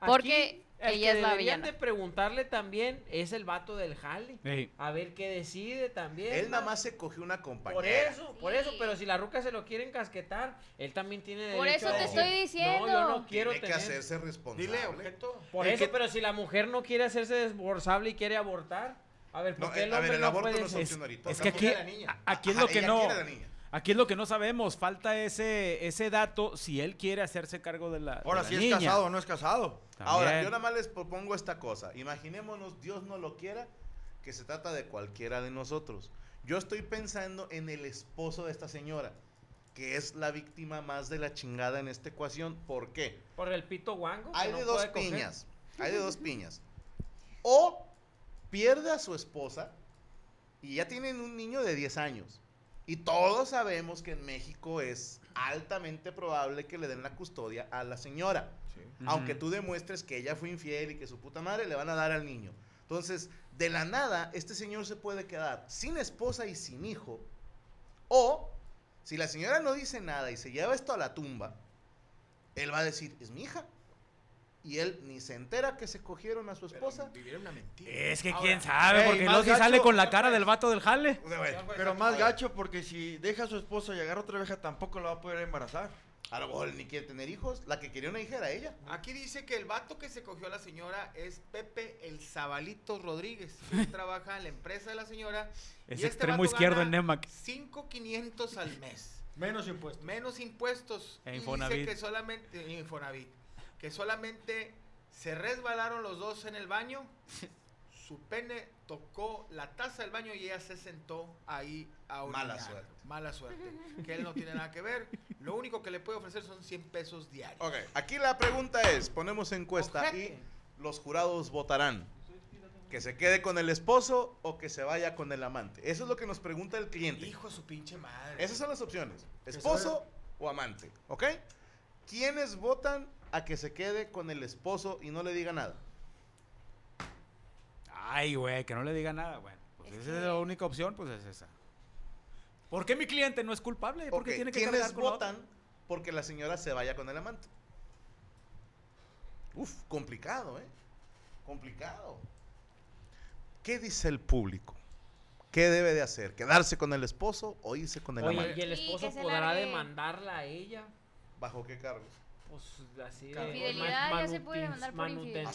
[SPEAKER 2] Porque
[SPEAKER 3] el
[SPEAKER 2] ella
[SPEAKER 3] que
[SPEAKER 2] es la
[SPEAKER 3] deberían
[SPEAKER 2] villana.
[SPEAKER 3] de preguntarle también es el vato del jale. A ver qué decide también.
[SPEAKER 4] Él nada más se cogió una compañera.
[SPEAKER 3] Por eso, por eso, pero si la ruca se lo quiere encasquetar, él también tiene
[SPEAKER 2] Por
[SPEAKER 3] derecho
[SPEAKER 2] eso
[SPEAKER 3] a
[SPEAKER 2] te
[SPEAKER 3] decir,
[SPEAKER 2] estoy diciendo.
[SPEAKER 3] No, yo no quiero
[SPEAKER 4] Tiene que
[SPEAKER 3] tener.
[SPEAKER 4] hacerse responsable.
[SPEAKER 1] Dile, objeto.
[SPEAKER 3] Por
[SPEAKER 7] El
[SPEAKER 3] eso,
[SPEAKER 7] que-
[SPEAKER 3] pero si la mujer no quiere hacerse desborzable y quiere abortar, a ver, ¿por
[SPEAKER 4] No,
[SPEAKER 3] qué
[SPEAKER 4] eh,
[SPEAKER 3] el
[SPEAKER 4] a
[SPEAKER 3] hombre
[SPEAKER 4] ver, el
[SPEAKER 3] no
[SPEAKER 4] aborto
[SPEAKER 3] puede
[SPEAKER 4] no es
[SPEAKER 3] ser?
[SPEAKER 4] opción ahorita.
[SPEAKER 5] Es que aquí,
[SPEAKER 4] la niña.
[SPEAKER 5] a- aquí es
[SPEAKER 4] Ajá,
[SPEAKER 5] lo que
[SPEAKER 4] ella
[SPEAKER 5] no.
[SPEAKER 4] quiere la niña.
[SPEAKER 5] Aquí es lo que no sabemos. Falta ese, ese dato si él quiere hacerse cargo de la, de
[SPEAKER 7] Ahora,
[SPEAKER 5] la
[SPEAKER 7] si es casado o no es casado.
[SPEAKER 4] Ahora, yo nada más les propongo esta cosa. Imaginémonos, Dios no lo quiera, que se trata de cualquiera de nosotros. Yo estoy pensando en el esposo de esta señora, que es la víctima más de la chingada en esta ecuación. ¿Por qué?
[SPEAKER 3] Por el pito guango. que
[SPEAKER 4] Hay
[SPEAKER 3] no
[SPEAKER 4] de dos
[SPEAKER 3] puede coger.
[SPEAKER 4] piñas. Hay de dos piñas. O pierde a su esposa y ya tienen un niño de 10 años. Y todos sabemos que en México es altamente probable que le den la custodia a la señora. Aunque tú demuestres que ella fue infiel y que su puta madre le van a dar al niño. Entonces, de la nada, este señor se puede quedar sin esposa y sin hijo. O, si la señora no dice nada y se lleva esto a la tumba, él va a decir, es mi hija. Y él ni se entera que se cogieron a su esposa.
[SPEAKER 1] Vivieron una mentira.
[SPEAKER 3] Es que
[SPEAKER 1] Ahora,
[SPEAKER 3] quién sabe,
[SPEAKER 7] Ey,
[SPEAKER 3] porque si
[SPEAKER 7] gacho.
[SPEAKER 3] sale con la cara del vato del jale.
[SPEAKER 4] O sea, bueno,
[SPEAKER 7] Pero más gacho porque si deja a su esposa y agarra otra vieja tampoco la va a poder embarazar.
[SPEAKER 4] a lo mejor ni quiere tener hijos. La que quería una hija era ella.
[SPEAKER 1] Aquí dice que el vato que se cogió a la señora es Pepe el Zabalito Rodríguez. Él trabaja en la empresa de la señora.
[SPEAKER 3] Es
[SPEAKER 1] y este
[SPEAKER 3] extremo
[SPEAKER 1] vato
[SPEAKER 3] izquierdo en Nemac.
[SPEAKER 1] 5,500 al mes.
[SPEAKER 6] Menos impuestos.
[SPEAKER 1] Menos impuestos.
[SPEAKER 3] E
[SPEAKER 1] y
[SPEAKER 3] Infonavit.
[SPEAKER 1] dice que solamente. Infonavit. Que solamente se resbalaron los dos en el baño. Su pene tocó la taza del baño y ella se sentó ahí a orinar.
[SPEAKER 4] Mala suerte.
[SPEAKER 1] Mala suerte. Que él no tiene nada que ver. Lo único que le puede ofrecer son 100 pesos diarios.
[SPEAKER 4] Ok, aquí la pregunta es, ponemos encuesta
[SPEAKER 1] Ojete.
[SPEAKER 4] y los jurados votarán. Que se quede con el esposo o que se vaya con el amante. Eso es lo que nos pregunta el cliente.
[SPEAKER 1] Hijo de su pinche madre.
[SPEAKER 4] Esas son las opciones. Esposo o amante. ¿Ok? ¿Quiénes votan a que se quede con el esposo y no le diga nada?
[SPEAKER 3] Ay, güey, que no le diga nada, bueno. Pues
[SPEAKER 2] Es
[SPEAKER 3] esa
[SPEAKER 2] que-
[SPEAKER 3] es la única opción, pues es esa. ¿Por qué mi cliente no es culpable? Porque
[SPEAKER 4] Ok,
[SPEAKER 3] tiene que
[SPEAKER 4] ¿Quiénes
[SPEAKER 3] cargar con
[SPEAKER 4] votan porque la señora se vaya con el amante? Uf, complicado, ¿eh? Complicado. ¿Qué dice el público? ¿Qué debe de hacer? ¿Quedarse con el esposo o irse con el
[SPEAKER 3] Oye,
[SPEAKER 4] amante?
[SPEAKER 3] ¿y el esposo podrá demandarla a ella?
[SPEAKER 4] ¿Bajo qué cargos?
[SPEAKER 3] Pues así de...
[SPEAKER 2] Infidelidad ya se puede demandar por infidelidad.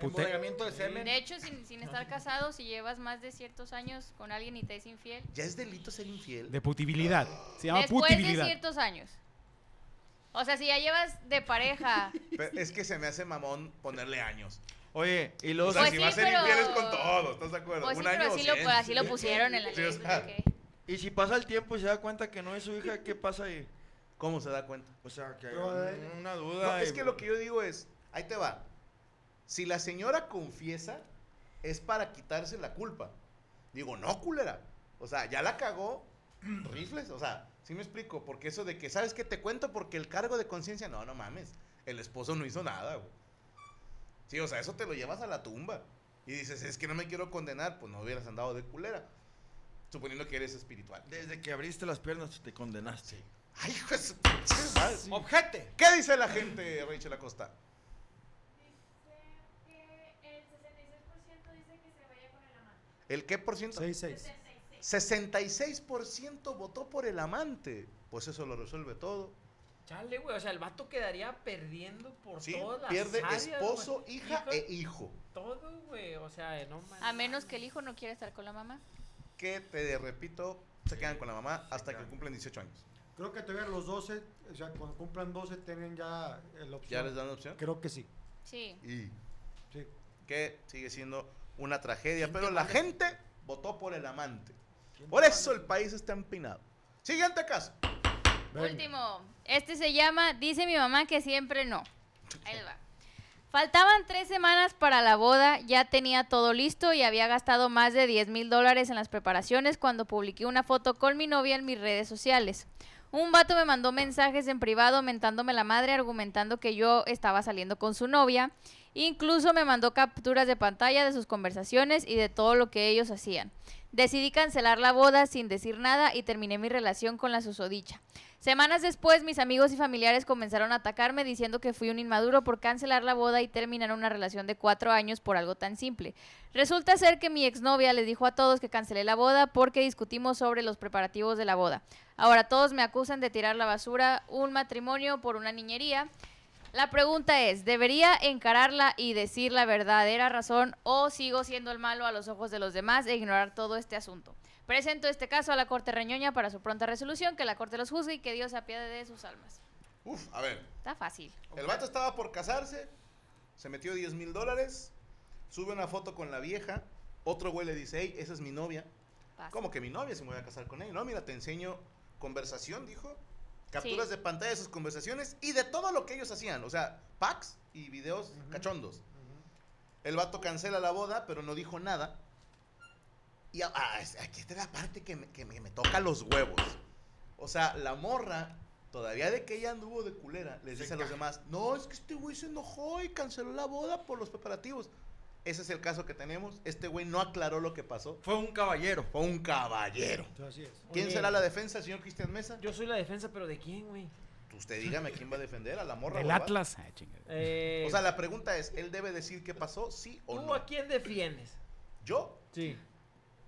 [SPEAKER 1] Emborregamiento de semen.
[SPEAKER 2] De hecho, sin, sin estar casado, si llevas más de ciertos años con alguien y te es infiel,
[SPEAKER 4] ¿Ya es delito ser infiel?
[SPEAKER 3] De putibilidad. Se llama
[SPEAKER 2] después de
[SPEAKER 3] putibilidad.
[SPEAKER 2] ciertos años. O sea, si ya llevas de pareja,
[SPEAKER 4] Pero es que se me hace mamón ponerle años.
[SPEAKER 7] Oye, y
[SPEAKER 4] O
[SPEAKER 7] luego...
[SPEAKER 4] sea,
[SPEAKER 2] Pues
[SPEAKER 4] si
[SPEAKER 2] sí,
[SPEAKER 4] va a ser
[SPEAKER 2] pero-
[SPEAKER 4] infiel es con todo, ¿estás de acuerdo?
[SPEAKER 2] pues sí,
[SPEAKER 4] Un año
[SPEAKER 2] pero
[SPEAKER 4] o
[SPEAKER 2] así lo,
[SPEAKER 4] cien.
[SPEAKER 2] pues así lo pusieron en la
[SPEAKER 4] Sí,
[SPEAKER 2] ley.
[SPEAKER 4] o sea.
[SPEAKER 7] Y si pasa el tiempo y se da cuenta que no es su hija, ¿qué pasa ahí?
[SPEAKER 4] ¿Cómo se da cuenta?
[SPEAKER 7] O sea, que hay una
[SPEAKER 4] No,
[SPEAKER 7] duda.
[SPEAKER 4] es
[SPEAKER 7] y-
[SPEAKER 4] que lo que yo digo es, ahí te va. Si la señora confiesa, es para quitarse la culpa. Digo, no, culera. O sea, ya la cagó, rifles. O sea, sí me explico. Porque eso de que, ¿sabes qué? Te cuento porque el cargo de conciencia, no, no mames. El esposo no hizo nada, güey. Sí, o sea, eso te lo llevas a la tumba. Y dices, es que no me quiero condenar, pues no hubieras andado de culera. Suponiendo que eres espiritual.
[SPEAKER 7] Desde que abriste las piernas te condenaste.
[SPEAKER 4] Ay, hijo de su pinche madre.
[SPEAKER 1] Objete.
[SPEAKER 4] ¿Qué dice la gente, Rachel Acosta? ¿El qué por ciento?
[SPEAKER 6] 6-6.
[SPEAKER 4] 66% votó por el amante. Pues eso lo resuelve todo.
[SPEAKER 3] Chale, güey, o sea, el vato quedaría perdiendo por
[SPEAKER 4] Sí,
[SPEAKER 3] todas las
[SPEAKER 4] pierde
[SPEAKER 3] áreas,
[SPEAKER 4] esposo, hija
[SPEAKER 3] Hijo-
[SPEAKER 4] e hijo.
[SPEAKER 3] Todo, güey, o sea, no mames.
[SPEAKER 2] A menos que el hijo no quiera estar con la mamá.
[SPEAKER 4] Que te repito, se quedan con la mamá hasta que cumplen 18 años.
[SPEAKER 6] Creo que todavía los 12, o sea, cuando cumplan 12 tienen ya la opción.
[SPEAKER 4] ¿Ya les dan la opción?
[SPEAKER 6] Creo que sí.
[SPEAKER 2] Sí.
[SPEAKER 4] Y
[SPEAKER 6] sí.
[SPEAKER 4] que sigue siendo una tragedia. Pero la gente votó por el amante. Por eso el país está empinado. Siguiente caso.
[SPEAKER 2] Último. Este se llama Dice mi mamá que siempre no. Ahí va. Faltaban tres semanas para la boda, ya tenía todo listo y había gastado más de 10 mil dólares en las preparaciones cuando publiqué una foto con mi novia en mis redes sociales. Un vato me mandó mensajes en privado mentándome la madre, argumentando que yo estaba saliendo con su novia. Incluso me mandó capturas de pantalla de sus conversaciones y de todo lo que ellos hacían. Decidí cancelar la boda sin decir nada y terminé mi relación con la susodicha. Semanas después, mis amigos y familiares comenzaron a atacarme diciendo que fui un inmaduro por cancelar la boda y terminar una relación de cuatro años por algo tan simple. Resulta ser que mi exnovia les dijo a todos que cancelé la boda porque discutimos sobre los preparativos de la boda. Ahora todos me acusan de tirar la basura un matrimonio por una niñería. La pregunta es, ¿debería encararla y decir la verdadera razón o sigo siendo el malo a los ojos de los demás e ignorar todo este asunto? Presento este caso a la Corte Reñoña para su pronta resolución, que la Corte los juzgue y que Dios se apiade de sus almas.
[SPEAKER 4] Uf, a ver.
[SPEAKER 2] Está fácil.
[SPEAKER 4] El vato estaba por casarse, se metió 10 mil dólares, sube una foto con la vieja, otro güey le dice, hey, esa es mi novia.
[SPEAKER 2] Pasa.
[SPEAKER 4] ¿Cómo que mi novia se me voy a casar con ella? No, mira, te enseño conversación, dijo. Capturas
[SPEAKER 2] Sí.
[SPEAKER 4] de pantalla de sus conversaciones y de todo lo que ellos hacían. O sea, packs y videos cachondos. El vato cancela la boda, pero no dijo nada. Y ah, aquí está la parte que me, que me- me toca los huevos. O sea, la morra, todavía de que ella anduvo de culera, les dice a los demás, no, es que este güey se enojó y canceló la boda por los preparativos. Ese es el caso que tenemos. Este güey no aclaró lo que pasó.
[SPEAKER 7] Fue un caballero.
[SPEAKER 4] Fue un caballero.
[SPEAKER 6] Así es.
[SPEAKER 4] ¿Quién
[SPEAKER 3] Oye.
[SPEAKER 4] será la defensa, señor Cristian Mesa?
[SPEAKER 3] Yo soy la defensa, pero ¿de quién, güey?
[SPEAKER 4] Usted dígame quién va a defender a la morra.
[SPEAKER 5] El? Atlas. Ay.
[SPEAKER 3] Eh,
[SPEAKER 4] O sea, la pregunta es, ¿él debe decir qué pasó, sí o
[SPEAKER 3] ¿Tú
[SPEAKER 4] no?
[SPEAKER 3] a quién defiendes?
[SPEAKER 4] Yo,
[SPEAKER 3] Sí.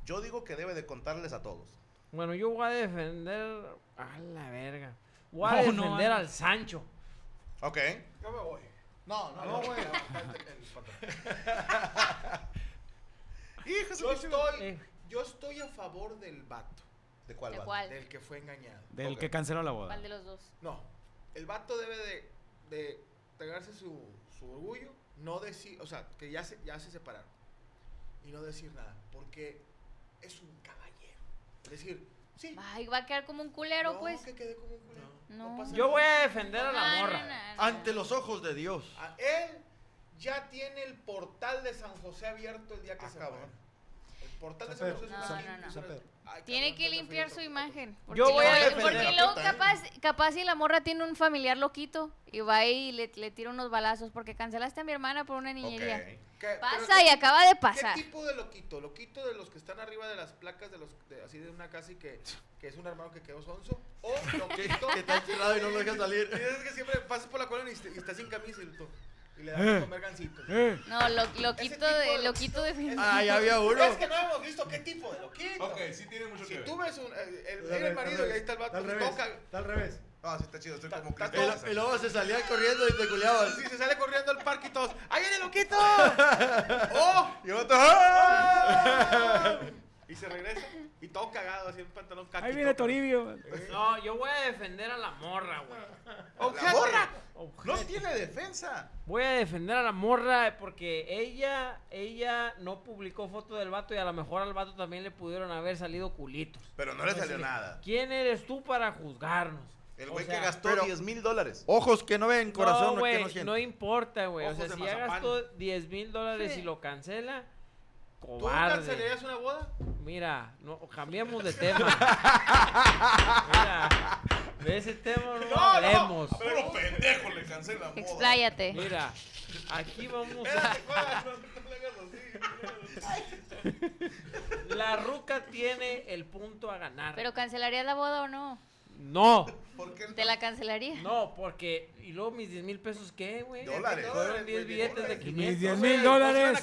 [SPEAKER 4] Yo digo que debe de contarles a todos.
[SPEAKER 3] Bueno, yo voy a defender. A la verga. Voy a
[SPEAKER 5] No,
[SPEAKER 3] defender
[SPEAKER 5] no.
[SPEAKER 3] al Sancho.
[SPEAKER 4] Ok.
[SPEAKER 1] Yo me voy.
[SPEAKER 4] No, no,
[SPEAKER 1] No,
[SPEAKER 4] no.
[SPEAKER 1] güey.
[SPEAKER 4] Hijo de
[SPEAKER 1] Yo estoy,
[SPEAKER 3] Eh.
[SPEAKER 1] yo estoy a favor del vato.
[SPEAKER 4] ¿De cuál
[SPEAKER 2] ¿De cuál?
[SPEAKER 1] Del que fue engañado.
[SPEAKER 5] Del que canceló la boda.
[SPEAKER 2] ¿Cuál de los dos?
[SPEAKER 1] No. El vato debe de, de pegarse su, su orgullo, no decir, o sea, que ya se, ya se separaron. Y no decir nada. Porque es un caballero. Es decir, sí.
[SPEAKER 2] Ay, va a quedar como un culero,
[SPEAKER 1] no,
[SPEAKER 2] pues.
[SPEAKER 1] que quede como un culero.
[SPEAKER 2] No.
[SPEAKER 1] pasa
[SPEAKER 3] Yo
[SPEAKER 1] nada.
[SPEAKER 3] voy a defender a la morra.
[SPEAKER 2] no, no, no.
[SPEAKER 7] Ante los ojos de Dios.
[SPEAKER 1] A él ya tiene el portal de San José abierto el día que
[SPEAKER 4] Ah,
[SPEAKER 1] se muera. El portal de
[SPEAKER 6] San.
[SPEAKER 1] José es
[SPEAKER 2] No,
[SPEAKER 1] Ay,
[SPEAKER 2] Tiene
[SPEAKER 1] cabrón,
[SPEAKER 2] que limpiar su imagen. Porque,
[SPEAKER 3] Yo voy a defender
[SPEAKER 2] porque
[SPEAKER 4] la
[SPEAKER 2] luego
[SPEAKER 4] puta, ¿eh?
[SPEAKER 2] capaz, capaz si la morra tiene un familiar loquito y va ahí y le, le tira unos balazos porque cancelaste a mi hermana por una niñería.
[SPEAKER 1] ¿Qué-
[SPEAKER 2] Pasa
[SPEAKER 1] qué-
[SPEAKER 2] y acaba de
[SPEAKER 1] ¿Qué
[SPEAKER 2] pasar.
[SPEAKER 1] tipo de loquito? ¿Loquito de los que están arriba de las placas de los de- así de una casa y que, que es un hermano que quedó sonso? ¿O loquito
[SPEAKER 7] Que está encerrado y no lo deja salir.
[SPEAKER 1] Y es que siempre pasas por la colonia y, est- y está sin camisa y, tú- y le das
[SPEAKER 5] Eh.
[SPEAKER 1] a comer gancitos.
[SPEAKER 2] No, lo- loquito de,
[SPEAKER 1] de
[SPEAKER 2] loquito de
[SPEAKER 7] Ah, ya había uno.
[SPEAKER 1] Es que no hemos visto qué tipo de loquito.
[SPEAKER 4] Ok, sí tiene mucho
[SPEAKER 1] Si
[SPEAKER 4] que ver.
[SPEAKER 1] tú ves un, eh, el, el,
[SPEAKER 6] al
[SPEAKER 1] marido y ahí está el vato
[SPEAKER 6] Está al
[SPEAKER 1] y
[SPEAKER 6] revés.
[SPEAKER 1] toca.
[SPEAKER 6] Está al revés.
[SPEAKER 4] Ah, sí está chido, estoy como Cristian
[SPEAKER 7] Y, luego se salía corriendo y te culeabas.
[SPEAKER 1] Si se sale corriendo al parque y todos, ¡ahí viene el loquito! ¡Oh!
[SPEAKER 4] Y otro, ¡ah!
[SPEAKER 1] Y se regresa y todo cagado, así en pantalón caqui.
[SPEAKER 5] Ahí viene. Toribio.
[SPEAKER 3] No, yo voy a defender a la morra, güey.
[SPEAKER 4] La morra no
[SPEAKER 3] Ojete.
[SPEAKER 4] tiene defensa.
[SPEAKER 3] Voy a defender a la morra porque ella, ella no publicó foto del vato y a lo mejor al vato también le pudieron haber salido culitos.
[SPEAKER 4] Pero no le salió nada.
[SPEAKER 3] ¿Quién eres tú para juzgarnos?
[SPEAKER 4] El
[SPEAKER 3] O
[SPEAKER 4] güey
[SPEAKER 3] sea,
[SPEAKER 4] que gastó
[SPEAKER 7] pero-
[SPEAKER 4] 10 mil dólares.
[SPEAKER 7] Ojos que no ven, corazón
[SPEAKER 3] no,
[SPEAKER 7] que no
[SPEAKER 3] no, importa, güey. O sea, si ya gastó 10 mil dólares
[SPEAKER 2] Sí.
[SPEAKER 3] y lo cancela,
[SPEAKER 1] ¿Tú
[SPEAKER 3] cobarde.
[SPEAKER 1] cancelarías una boda?
[SPEAKER 3] Mira, no, cambiamos de tema. Mira, de ese tema no, hablemos.
[SPEAKER 4] Puro pendejo le cancela boda.
[SPEAKER 2] Expláyate.
[SPEAKER 3] Mira, aquí vamos a...
[SPEAKER 1] No, no.
[SPEAKER 3] La ruca tiene el punto a ganar.
[SPEAKER 2] Pero cancelarías la boda o no?
[SPEAKER 3] No,
[SPEAKER 4] ¿Por qué no?
[SPEAKER 2] ¿Te la cancelaría?
[SPEAKER 3] no, porque... ¿Y luego mis 10 mil pesos qué, güey?
[SPEAKER 4] Dólares.
[SPEAKER 3] Fueron 10 billetes de 500.
[SPEAKER 5] 10
[SPEAKER 3] güey.
[SPEAKER 5] mil
[SPEAKER 1] No
[SPEAKER 5] dólares.